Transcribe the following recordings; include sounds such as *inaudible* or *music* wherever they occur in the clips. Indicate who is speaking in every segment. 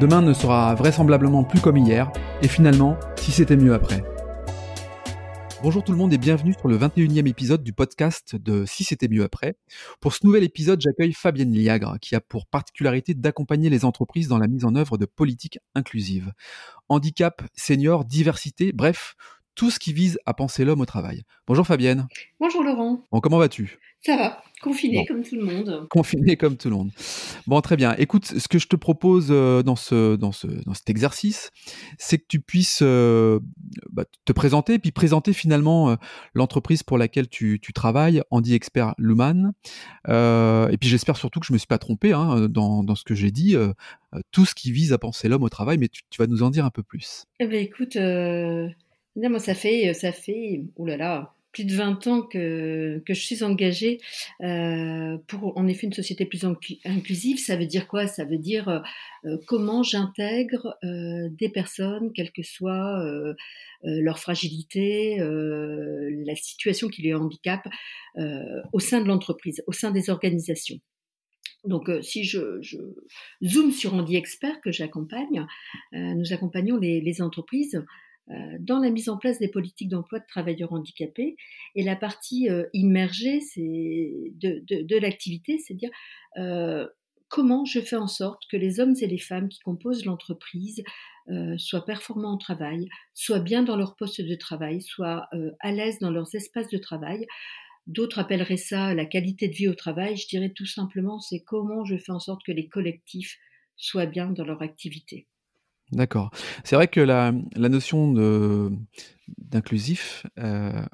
Speaker 1: Demain ne sera vraisemblablement plus comme hier, et finalement, si c'était mieux après. Bonjour tout le monde et bienvenue sur le 21e épisode du podcast de Si c'était mieux après. Pour ce nouvel épisode, j'accueille Fabienne Liagre, qui a pour particularité d'accompagner les entreprises dans la mise en œuvre de politiques inclusives. Handicap, senior, diversité, bref, tout ce qui vise à penser l'homme au travail. Bonjour Fabienne.
Speaker 2: Bonjour Laurent.
Speaker 1: Bon, comment vas-tu?
Speaker 2: Ça va, confiné comme tout le monde.
Speaker 1: Confiné *laughs* comme tout le monde. Bon, très bien. Écoute, ce que je te propose euh, dans, ce, dans, ce, dans cet exercice, c'est que tu puisses euh, bah, te présenter, puis présenter finalement euh, l'entreprise pour laquelle tu, tu travailles, Andy Expert Luman. et puis j'espère surtout que je ne me suis pas trompé hein, dans, dans, ce que j'ai dit, tout ce qui vise à penser l'homme au travail, mais tu, tu, vas nous en dire un peu plus.
Speaker 2: Eh bien, écoute, non, moi, ça fait, ça fait, là là, plus de 20 ans que, je suis engagée euh, pour, en effet, une société plus inclusive. Ça veut dire quoi? Ça veut dire euh, comment j'intègre euh, des personnes, quelle que soit euh, euh, leur fragilité, euh, la situation qui les handicap, au sein de l'entreprise, au sein des organisations. Donc, si je, zoome sur Andy Expert que j'accompagne, nous accompagnons les, entreprises euh, dans la mise en place des politiques d'emploi de travailleurs handicapés. Et la partie euh, immergée de, de, de l'activité, c'est dire euh, comment je fais en sorte que les hommes et les femmes qui composent l'entreprise euh, soient performants au travail, soient bien dans leur poste de travail, soient euh, à l'aise dans leurs espaces de travail. D'autres appelleraient ça la qualité de vie au travail. Je dirais tout simplement, c'est comment je fais en sorte que les collectifs soient bien dans leur activité.
Speaker 1: D'accord. C'est vrai que la, notion d'inclusif, euh,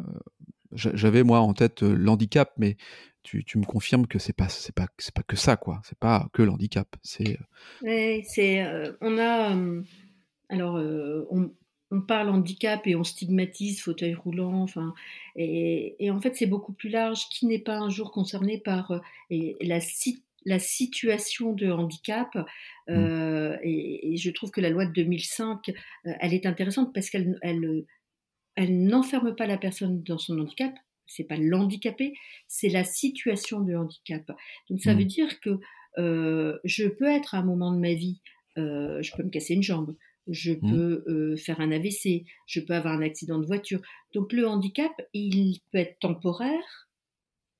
Speaker 1: j'avais moi en tête euh, l'handicap, mais tu, tu, me confirmes que c'est pas c'est pas c'est pas que ça quoi. C'est pas que l'handicap. C'est.
Speaker 2: Euh c'est on a alors on, on parle handicap et on stigmatise fauteuil roulant, enfin, et, et en fait c'est beaucoup plus large. Qui n'est pas un jour concerné par et la la situation de handicap, mmh. euh, et, et, je trouve que la loi de 2005, euh, elle est intéressante parce qu'elle elle, elle n'enferme pas la personne dans son handicap, c'est pas l'handicapé, c'est la situation de handicap. Donc ça mmh. veut dire que euh, je peux être à un moment de ma vie, euh, je peux me casser une jambe, je mmh. peux euh, faire un AVC, je peux avoir un accident de voiture. Donc le handicap, il peut être temporaire,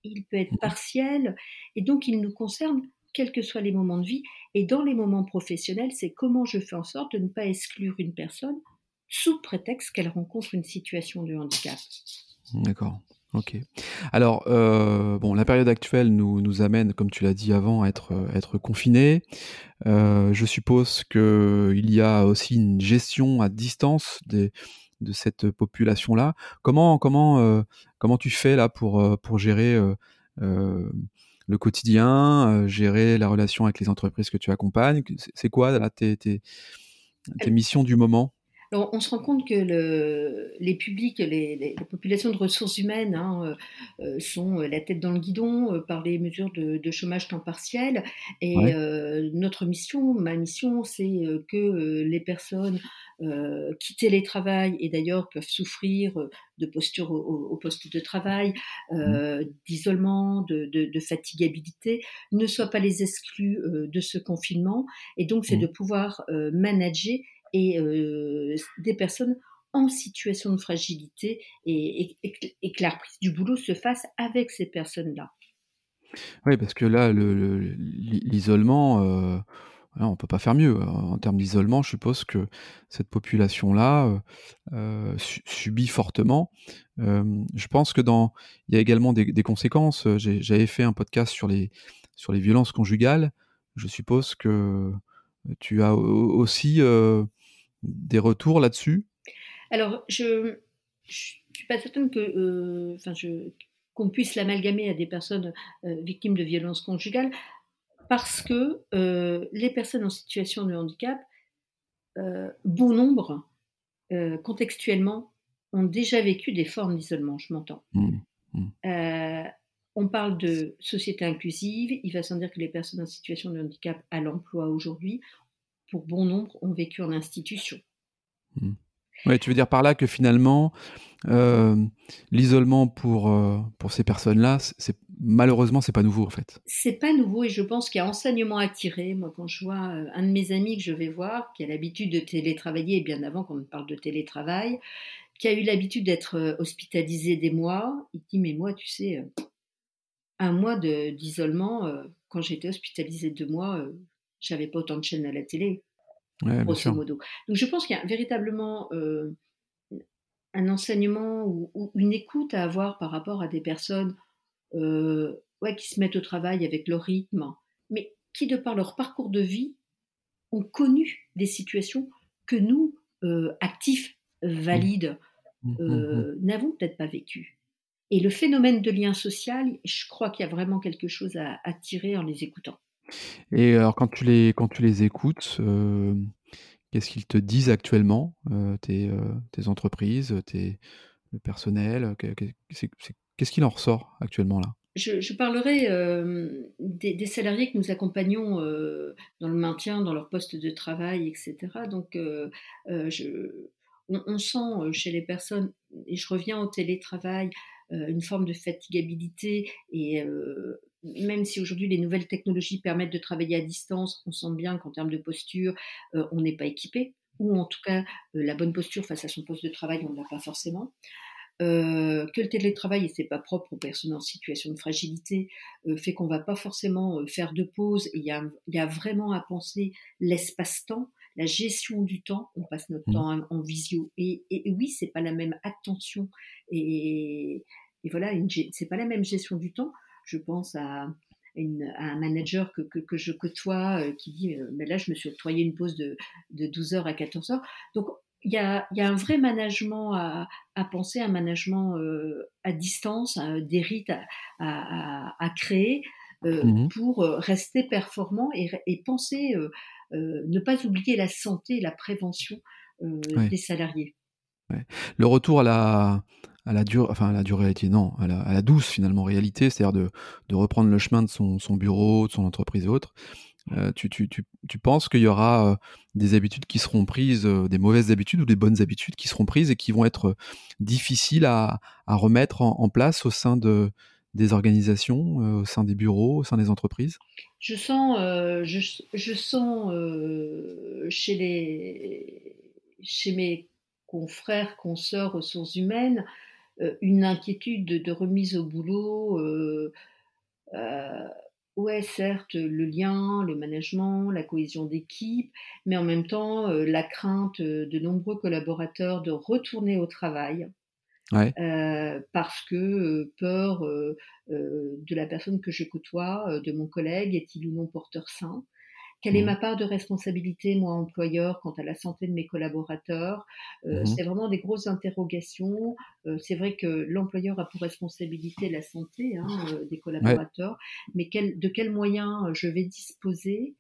Speaker 2: il peut être partiel, et donc il nous concerne quels que soient les moments de vie. Et dans les moments professionnels, c'est comment je fais en sorte de ne pas exclure une personne sous prétexte qu'elle rencontre une situation de handicap.
Speaker 1: D'accord. Ok. Alors, euh, bon, la période actuelle nous, nous amène, comme tu l'as dit avant, à être, être confinés. Euh, je suppose qu'il y a aussi une gestion à distance des, de cette population-là. Comment, comment, euh, comment tu fais là pour, pour gérer le quotidien, gérer la relation avec les entreprises que tu accompagnes? C'est quoi là, tes, tes, tes missions du moment?
Speaker 2: Alors, on se rend compte que le, les publics, les, les, les, populations de ressources humaines hein, euh, sont la tête dans le guidon euh, par les mesures de, de, chômage temps partiel. Et ouais. euh, notre mission, ma mission, c'est que les personnes qui télétravaillent et d'ailleurs peuvent souffrir de posture au, au poste de travail, mmh. d'isolement, de, de, de, fatigabilité, ne soient pas les exclus de ce confinement. Et donc, c'est mmh. de pouvoir manager et euh, des personnes en situation de fragilité et, et, et, que la reprise du boulot se fasse avec ces personnes-là.
Speaker 1: Oui, parce que là, l'isolement, euh, on ne peut pas faire mieux. En termes d'isolement, je suppose que cette population-là euh, subit fortement. Euh, je pense que dans, il y a également des, conséquences. J'avais fait un podcast sur les, sur les violences conjugales. Je suppose que tu as aussi euh, des retours là-dessus?
Speaker 2: Alors, je ne suis pas certaine que, euh, je, qu'on puisse l'amalgamer à des personnes euh, victimes de violences conjugales, parce que euh, les personnes en situation de handicap, euh, bon nombre, contextuellement, ont déjà vécu des formes d'isolement, je m'entends. Mmh, mmh. on parle de société inclusive, il va sans dire que les personnes en situation de handicap à l'emploi aujourd'hui, pour bon nombre, ont vécu en institution.
Speaker 1: Mmh. Ouais, tu veux dire par là que finalement, euh, l'isolement pour, euh, pour ces personnes-là, c'est malheureusement, c'est pas nouveau en fait.
Speaker 2: C'est pas nouveau et je pense qu'il y a enseignement à tirer. Moi, quand je vois euh, un de mes amis que je vais voir, qui a l'habitude de télétravailler, bien avant qu'on ne parle de télétravail, qui a eu l'habitude d'être hospitalisé des mois, il dit Mais moi, tu sais, un mois d'isolement, quand j'étais hospitalisé deux mois, j'avais pas autant de chaînes à la télé grosso modo. Donc je pense qu'il y a véritablement euh, un enseignement ou, une écoute à avoir par rapport à des personnes euh, ouais, qui se mettent au travail avec leur rythme, mais qui, de par leur parcours de vie, ont connu des situations que nous, euh, actifs, valides, mmh. Mmh, mmh, n'avons peut-être pas vécues. Et le phénomène de lien social, je crois qu'il y a vraiment quelque chose à, à tirer en les écoutant.
Speaker 1: Et alors quand tu les quand tu les écoutes, euh, qu'est-ce qu'ils te disent actuellement, euh, tes, euh, tes entreprises, tes le personnel? Qu'est-ce qu'il en ressort actuellement là?
Speaker 2: Je, parlerai des, salariés que nous accompagnons dans le maintien, dans leur poste de travail, etc. Donc, je, on, on, sent chez les personnes, et je reviens au télétravail, une forme de fatigabilité et même si aujourd'hui les nouvelles technologies permettent de travailler à distance, on sent bien qu'en termes de posture, euh, on n'est pas équipé, ou en tout cas euh, la bonne posture face à son poste de travail, on ne l'a pas forcément. Euh, que le télétravail, et c'est pas propre aux personnes en situation de fragilité, fait qu'on va pas forcément faire de pause. Il y a, y a, vraiment à penser l'espace-temps, la gestion du temps. On passe notre mmh. temps en, visio, et, et, oui, c'est pas la même attention et, et voilà, c'est pas la même gestion du temps je pense à, un manager que, que, je côtoie euh, qui dit euh, Mais là, je me suis octroyé une pause de, de 12 heures à 14 heures. Donc, il y a, y a, un vrai management à, à penser, un management euh, à distance, des rites à, à, créer mmh pour rester performant et, et penser, ne pas oublier la santé et la prévention des salariés.
Speaker 1: Le retour à la, à la dure, enfin à la dure réalité, non, à la, douce finalement réalité, c'est-à-dire de, de, reprendre le chemin de son, son, bureau, de son entreprise et autres. Euh, tu, penses qu'il y aura euh, des habitudes qui seront prises, euh, des mauvaises habitudes ou des bonnes habitudes qui seront prises et qui vont être difficiles à, remettre en, place au sein de, des organisations, au sein des bureaux, au sein des entreprises?
Speaker 2: Je sens, je, sens chez, les, chez mes confrères, consoeurs, ressources humaines, une inquiétude de, remise au boulot. Ouais, certes, le lien, le management, la cohésion d'équipe, mais en même temps, la crainte de nombreux collaborateurs de retourner au travail. parce que peur de la personne que je côtoie, de mon collègue, est-il ou non porteur sain? Quelle est mmh. ma part de responsabilité, moi, employeur, quant à la santé de mes collaborateurs? Euh, mmh C'est vraiment des grosses interrogations. Euh, c'est vrai que l'employeur a pour responsabilité la santé hein, euh, des collaborateurs, mais de quels moyens je vais disposer?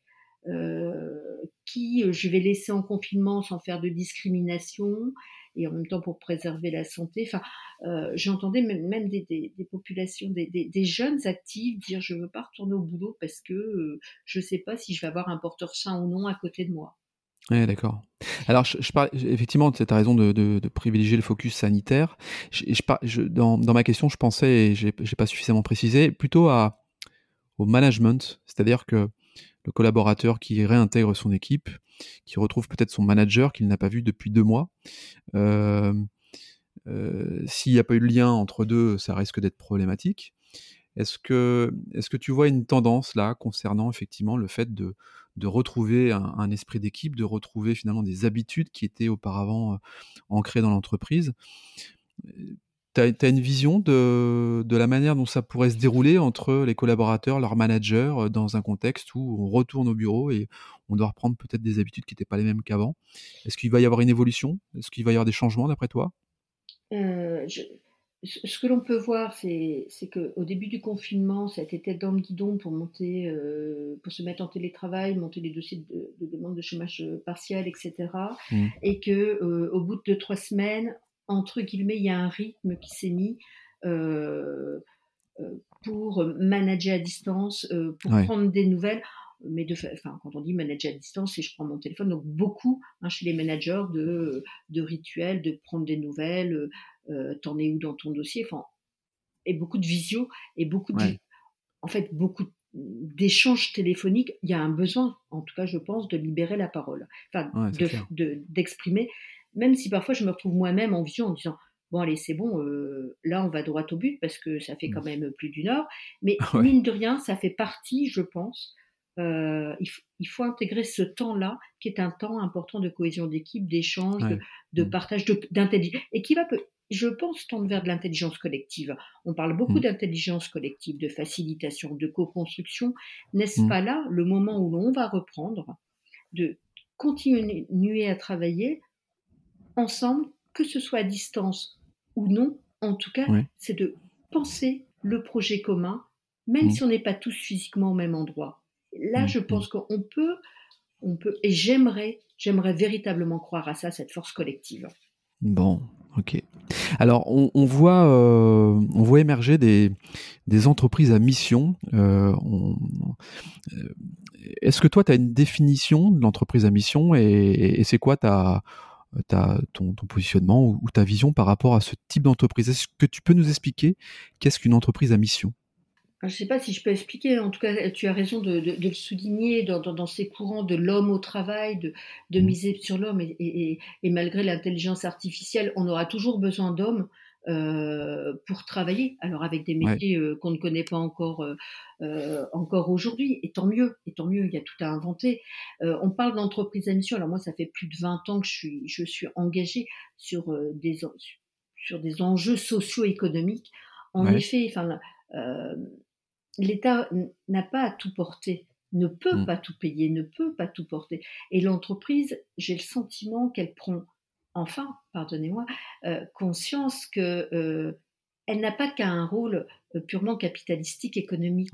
Speaker 2: Qui je vais laisser en confinement sans faire de discrimination? Et en même temps pour préserver la santé. Enfin, euh, j'entendais même, des, populations, des, jeunes actifs dire je veux pas retourner au boulot parce que euh, je sais pas si je vais avoir un porteur sain ou non à côté de moi.
Speaker 1: Oui, d'accord. Alors, je, parle, effectivement, tu as raison de, privilégier le focus sanitaire. Dans, ma question, je pensais, et je n'ai pas suffisamment précisé, plutôt au management, c'est-à-dire que le collaborateur qui réintègre son équipe, qui retrouve peut-être son manager qu'il n'a pas vu depuis deux mois. Euh, euh, s'il n'y a pas eu de lien entre deux, ça risque d'être problématique. Est-ce que, tu vois une tendance là concernant effectivement le fait de, de retrouver un, esprit d'équipe, de retrouver finalement des habitudes qui étaient auparavant euh, ancrées dans l'entreprise? Tu as, une vision de, de, la manière dont ça pourrait se dérouler entre les collaborateurs, leurs managers, euh, dans un contexte où on retourne au bureau et on doit reprendre peut-être des habitudes qui n'étaient pas les mêmes qu'avant? Est-ce qu'il va y avoir une évolution? Est-ce qu'il va y avoir des changements d'après toi?
Speaker 2: Euh, ce que l'on peut voir, c'est qu'au début du confinement, ça a été dans le guidon pour monter, euh, pour se mettre en télétravail, monter les dossiers de, demande de chômage partiel, etc. Mmh. Et que euh, au bout de trois semaines, entre guillemets, il y a un rythme qui s'est mis euh, pour manager à distance, pour prendre des nouvelles. Mais de, enfin, quand on dit manager à distance, c'est je prends mon téléphone, donc beaucoup hein, chez les managers de, de rituels, de prendre des nouvelles, euh, t'en es où dans ton dossier, enfin, et beaucoup de visio et beaucoup de, en fait, beaucoup d'échanges téléphoniques. Il y a un besoin, en tout cas, je pense, de libérer la parole, enfin, de, d'exprimer, même si parfois je me retrouve moi-même en vision en disant bon allez c'est bon euh, là on va droit au but parce que ça fait mmh. quand même plus d'une heure mais *laughs* mine de rien ça fait partie je pense euh, il, faut intégrer ce temps-là, qui est un temps important de cohésion d'équipe, d'échange, de, mmh. partage, d'intelligence, et qui va, je pense, tendre vers de l'intelligence collective. On parle beaucoup mmh. d'intelligence collective, de facilitation, de co-construction. N'est-ce mmh. pas là le moment où l'on va reprendre, de continuer à travailler ensemble, que ce soit à distance ou non, en tout cas, c'est de penser le projet commun, même si on n'est pas tous physiquement au même endroit Là, mm, je pense mm. qu'on peut, on peut, et j'aimerais, j'aimerais véritablement croire à ça, cette force collective.
Speaker 1: Bon, ok. Alors, on, voit, euh, on voit émerger des, des entreprises à mission. Euh, euh, est-ce que toi, tu as une définition de l'entreprise à mission et, c'est quoi ta, ta, ton, ton, positionnement ou, ta vision par rapport à ce type d'entreprise? Est-ce que tu peux nous expliquer qu'est-ce qu'une entreprise à mission?
Speaker 2: Je ne sais pas si je peux expliquer, en tout cas, tu as raison de, le souligner dans, ces courants de l'homme au travail, de, mmh. miser sur l'homme, et, malgré l'intelligence artificielle, on aura toujours besoin d'hommes euh, pour travailler, alors avec des métiers euh, qu'on ne connaît pas encore, euh, encore aujourd'hui, et tant mieux, et tant mieux, il y a tout à inventer. on parle d'entreprise à mission, alors moi, ça fait plus de 20 ans que je suis, je suis engagée sur, des, sur des enjeux socio-économiques. En effet, enfin, l'État n'a pas à tout porter, ne peut mmh. pas tout payer, ne peut pas tout porter. Et l'entreprise, j'ai le sentiment qu'elle prend enfin, pardonnez-moi, euh, conscience que euh, elle n'a pas qu'un rôle euh, purement capitalistique, économique.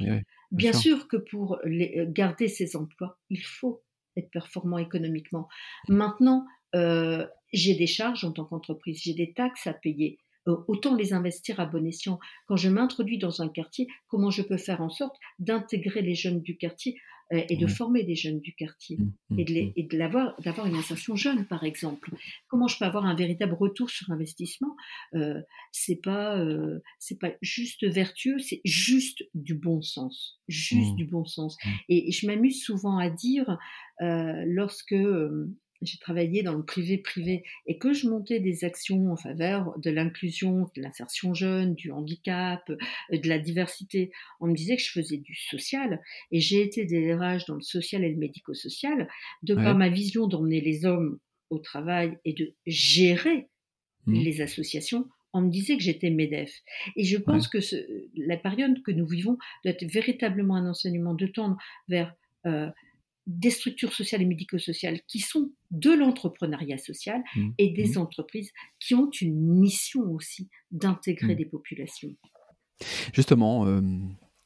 Speaker 2: bien, sûr. que pour garder ses emplois, il faut être performant économiquement. Maintenant, j'ai des charges en tant qu'entreprise, j'ai des taxes à payer. Euh, autant les investir à bon escient. Quand je m'introduis dans un quartier, comment je peux faire en sorte d'intégrer les jeunes du quartier euh, et de former des jeunes du quartier mmh, mmh, mmh. et de, l'avoir, d'avoir une insertion jeune, par exemple. Comment je peux avoir un véritable retour sur investissement? Euh, C'est pas, euh, c'est pas juste vertueux, c'est juste du bon sens, juste du bon sens. Et, et je m'amuse souvent à dire lorsque j'ai travaillé dans le privé-privé et que je montais des actions en faveur de l'inclusion, de l'insertion jeune, du handicap, euh, de la diversité, on me disait que je faisais du social et j'ai été des dans le social et le médico-social de par ma vision d'emmener les hommes au travail et de gérer mmh. les associations. On me disait que j'étais MEDEF. Et je pense que ce, la période que nous vivons doit être véritablement un enseignement de tendre vers euh, des structures sociales et médico-sociales qui sont de l'entrepreneuriat social mmh. et des mmh. entreprises qui ont une mission aussi d'intégrer mmh. des populations.
Speaker 1: Justement, euh,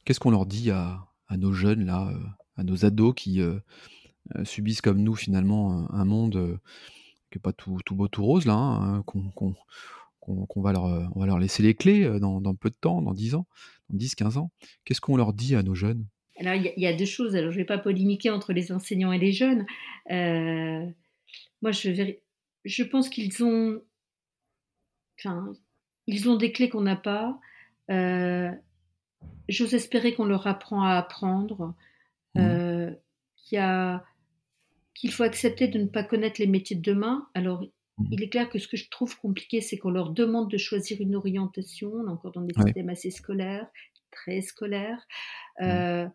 Speaker 1: qu'est-ce qu'on leur dit à, nos jeunes, là, euh, à nos ados qui euh, subissent comme nous finalement un, monde qui n'est pas tout, beau, tout rose, là, hein, qu'on va, leur, on va leur laisser les clés dans, dans peu de temps, dans 10 ans, dans 10-15 ans Qu'est-ce qu'on leur dit à nos jeunes?
Speaker 2: Alors, il y, a deux choses. Alors, je ne vais pas polémiquer entre les enseignants et les jeunes. Euh, moi, je, je pense qu'ils ont, enfin, ils ont des clés qu'on n'a pas. Euh, j'ose espérer qu'on leur apprend à apprendre. Mmh. Euh, qu'il faut accepter de ne pas connaître les métiers de demain. Alors, mmh. il est clair que ce que je trouve compliqué, c'est qu'on leur demande de choisir une orientation. On est encore dans des systèmes assez scolaires, très scolaires. Mmh.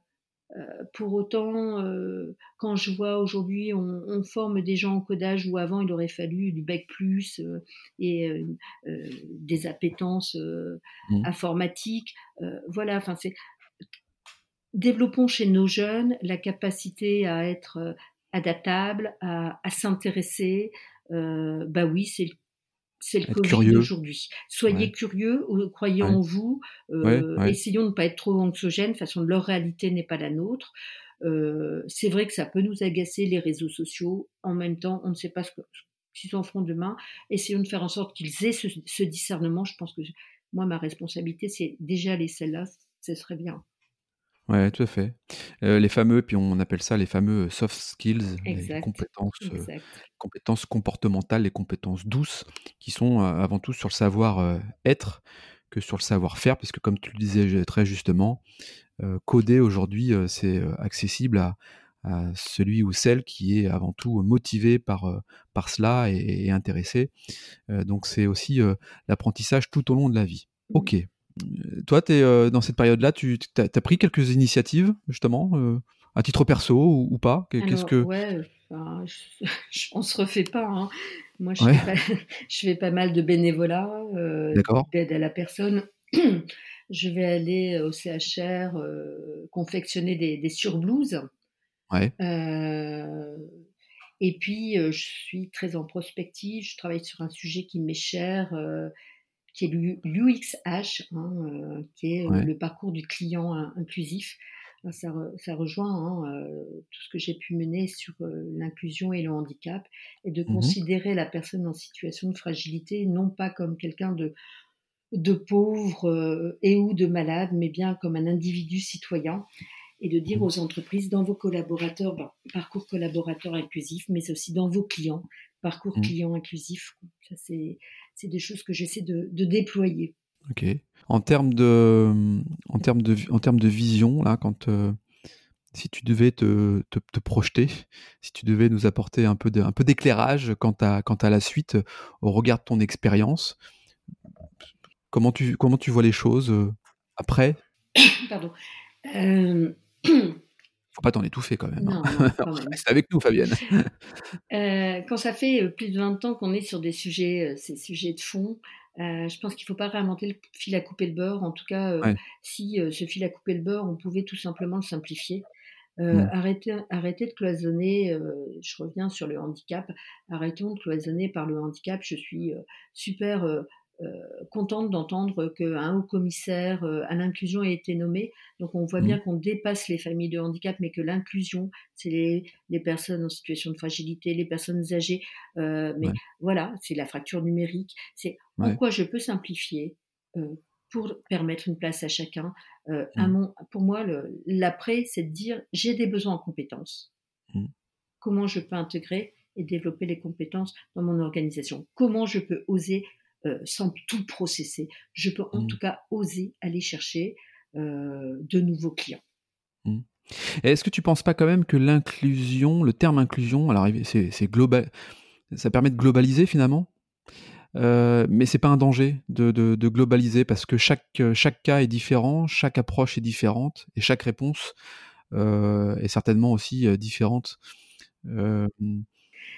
Speaker 2: Euh, pour autant, euh, quand je vois aujourd'hui, on, forme des gens en codage où avant il aurait fallu du bec plus euh, et des appétences mmh. informatiques. voilà, enfin c'est développons chez nos jeunes la capacité à être adaptable, à, s'intéresser. bah oui, c'est c'est le Covid d'aujourd'hui. Soyez curieux, croyez en vous, essayons de ne pas être trop anxiogènes, de façon leur réalité n'est pas la nôtre. c'est vrai que ça peut nous agacer les réseaux sociaux. En même temps, on ne sait pas ce qu'ils en feront demain. Essayons de faire en sorte qu'ils aient ce, ce, discernement. Je pense que moi, ma responsabilité, c'est déjà les celles-là. Ce serait bien.
Speaker 1: Ouais, tout à fait. les fameux, puis on appelle ça les fameux soft skills, les compétences, compétences comportementales, les compétences douces, qui sont avant tout sur le savoir-être que sur le savoir-faire, puisque comme tu le disais très justement, coder aujourd'hui, c'est accessible à, celui ou celle qui est avant tout motivé par, par cela et, et intéressé. donc c'est aussi l'apprentissage tout au long de la vie. Ok. Toi, es, euh, dans cette période-là, tu as, pris quelques initiatives, justement, euh, à titre perso ou, pas?
Speaker 2: Qu'est-ce que... Ouais, on se refait pas. Hein. Moi, je, fais pas, *laughs* je, fais pas, mal de bénévolat, euh, d'aide à la personne. *clears throat* je vais aller au CHR confectionner des, des surblouses. Ouais. et puis, je suis très en prospective. Je travaille sur un sujet qui m'est cher qui est l'UXH, hein, euh, qui est euh, le parcours du client inclusif. Ça, ça rejoint hein, euh, tout ce que j'ai pu mener sur l'inclusion et le handicap, et de mmh considérer la personne en situation de fragilité non pas comme quelqu'un de, de pauvre et ou de malade, mais bien comme un individu citoyen et de dire mmh. aux entreprises dans vos collaborateurs, ben, parcours collaborateur inclusif, mais aussi dans vos clients, parcours mmh. client inclusif. Ça, c'est c'est des choses que j'essaie de, déployer.
Speaker 1: Ok. En termes de, en termes de, en termes de vision, là, quand euh, si tu devais te, te, projeter, si tu devais nous apporter un peu de, un peu d'éclairage quant à, quant à la suite, au regard de ton expérience, comment tu, comment tu vois les choses euh, après? *coughs*
Speaker 2: Pardon. Euh,
Speaker 1: faut pas t'en étouffer quand même. Hein. *laughs* Reste avec nous, Fabienne. *laughs*
Speaker 2: Euh, quand ça fait euh, plus de 20 ans qu'on est sur des sujets, euh, ces sujets de fond, je pense qu'il ne faut pas réinventer le fil à couper le beurre. En tout cas, si ce fil à couper le beurre, on pouvait tout simplement le simplifier. Mm. arrêter, arrêter de cloisonner, je reviens sur le handicap, arrêtons de cloisonner par le handicap. Je suis super euh, contente d'entendre qu'un haut commissaire euh, à l'inclusion ait été nommé. Donc on voit bien mmh. qu'on dépasse les familles de handicap, mais que l'inclusion, c'est les, personnes en situation de fragilité, les personnes âgées. Euh, mais voilà, c'est la fracture numérique. C'est en quoi je peux simplifier pour permettre une place à chacun. Mmh. pour moi, l'après, c'est de dire j'ai des besoins en compétences. Mmh. Comment je peux intégrer et développer les compétences dans mon organisation? Comment je peux oser euh, sans tout processer. Je peux en mmh. tout cas oser aller chercher euh, de nouveaux clients.
Speaker 1: Mmh. Est-ce que tu ne penses pas quand même que l'inclusion, le terme inclusion, alors c'est global, ça permet de globaliser finalement, euh, mais c'est pas un danger de, de, globaliser parce que chaque, chaque cas est différent, chaque approche est différente et chaque réponse est certainement aussi différente.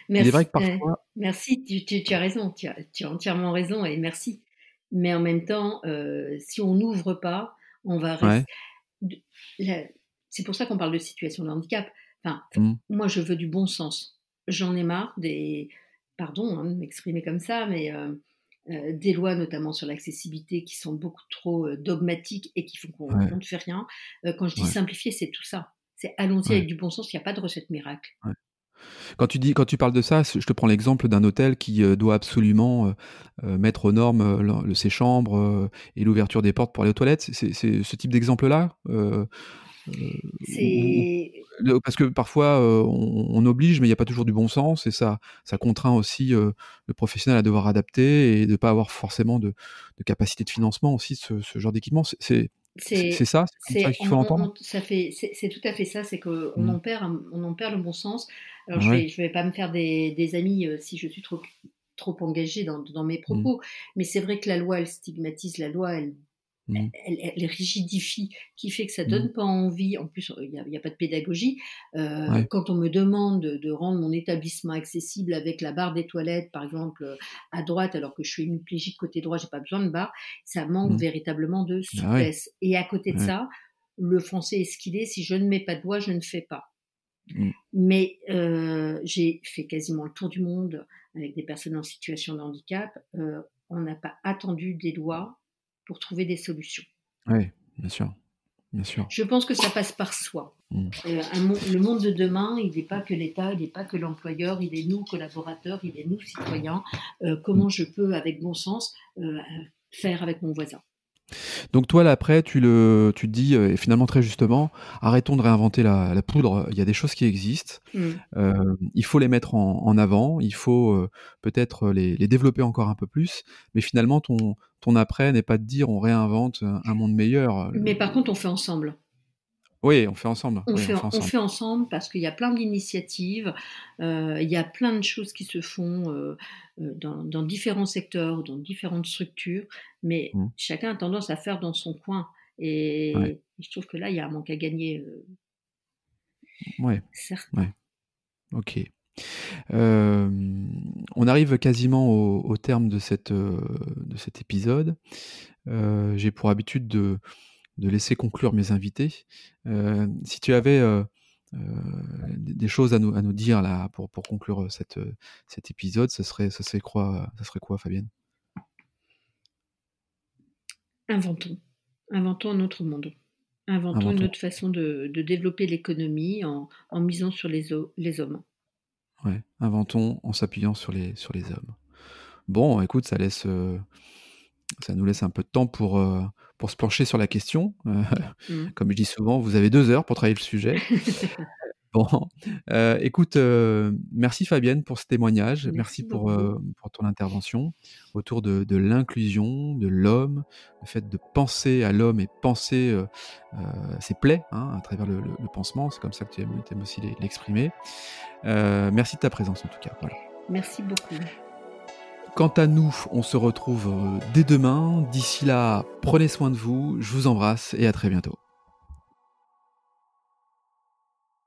Speaker 2: Merci, vrai que parfois... merci tu, as raison, tu as, entièrement raison et merci. Mais en même temps, euh, si on n'ouvre pas, on va rester. C'est pour ça qu'on parle de situation de handicap. Enfin, mmh. Moi, je veux du bon sens. J'en ai marre des. Pardon hein, de m'exprimer comme ça, mais. Euh, euh, des lois, notamment sur l'accessibilité, qui sont beaucoup trop dogmatiques et qui font qu'on ne fait rien. quand je dis simplifier, c'est tout ça. C'est allons-y avec du bon sens, il n'y a pas de recette miracle.
Speaker 1: Quand tu dis, quand tu parles de ça, je te prends l'exemple d'un hôtel qui euh, doit absolument euh, euh, mettre aux normes ses chambres et l'ouverture des portes pour aller aux toilettes. C'est ce type d'exemple-là. parce que parfois on, oblige, mais il n'y a pas toujours du bon sens et ça, ça contraint aussi le professionnel à devoir adapter et de ne pas avoir forcément de, capacité de financement aussi ce, ce genre d'équipement. C'est c'est ça, c'est ça qu'il faut entendre.
Speaker 2: C'est tout à fait ça, c'est qu'on mmh. en perd, on en perd le bon sens. Alors je vais, je vais pas me faire des, des amis euh, si je suis trop trop engagée dans, dans mes mmh. propos, mais c'est vrai que la loi, elle stigmatise, la loi, elle Mmh. Elle, rigidifie, qui fait que ça donne mmh. pas envie. En plus, il n'y a, pas de pédagogie. Euh, quand on me demande de, rendre mon établissement accessible avec la barre des toilettes, par exemple, à droite, alors que je suis hémiplégique côté droit, j'ai pas besoin de barre, ça manque mmh. véritablement de bah souplesse. Et à côté de ça, le français est ce qu'il est. Si je ne mets pas de doigt, je ne fais pas. Mais euh, j'ai fait quasiment le tour du monde avec des personnes en situation de handicap. Euh, on n'a pas attendu des lois pour trouver des solutions.
Speaker 1: Oui, bien sûr. Bien sûr.
Speaker 2: Je pense que ça passe par soi. Mm. Euh, le monde de demain, il n'est pas que l'État, il n'est pas que l'employeur, il est nous collaborateurs, il est nous citoyens. comment je peux, avec bon sens, faire avec mon voisin?
Speaker 1: Donc toi, là, après, tu, le, tu te dis, euh, et finalement très justement, arrêtons de réinventer la, poudre, il y a des choses qui existent, mmh. euh, il faut les mettre en, avant, il faut euh, peut-être les, développer encore un peu plus, mais finalement, ton, ton après n'est pas de dire on réinvente un monde meilleur.
Speaker 2: Mais par contre, on fait ensemble.
Speaker 1: Oui, on fait ensemble.
Speaker 2: On, fait, ensemble. parce qu'il y a plein d'initiatives, euh, il y a plein de choses qui se font euh, euh, dans, différents secteurs, dans différentes structures, mais mmh. chacun a tendance à faire dans son coin. Et, je trouve que là, il y a un manque à gagner.
Speaker 1: Oui. Certes. Ouais. Ok. on arrive quasiment au, terme de, cette, de cet épisode. J'ai pour habitude de, de laisser conclure mes invités. Euh, si tu avais euh, euh, des choses à nous, à nous dire là pour, pour conclure cette, cet épisode, ce serait, ce serait quoi, ça serait quoi, Fabienne?
Speaker 2: Inventons. Inventons un autre monde. Inventons, une autre façon de, de développer l'économie en, en, misant sur les, les hommes.
Speaker 1: Ouais, inventons en s'appuyant sur les, sur les hommes. Bon, écoute, ça laisse, ça nous laisse un peu de temps pour, pour se pencher sur la question. Euh, mmh. Comme je dis souvent, vous avez deux heures pour travailler le sujet. *laughs* bon, euh, écoute, euh, merci Fabienne pour ce témoignage, merci, pour, pour, ton intervention autour de, de l'inclusion, de l'homme, le fait de penser à l'homme et penser ses plaies hein, à travers le, pansement, c'est comme ça que tu aimes, aussi l'exprimer. merci de ta présence en tout cas. Voilà.
Speaker 2: Merci beaucoup.
Speaker 1: Quant à nous, on se retrouve euh, dès demain. D'ici là, prenez soin de vous, je vous embrasse et à très bientôt.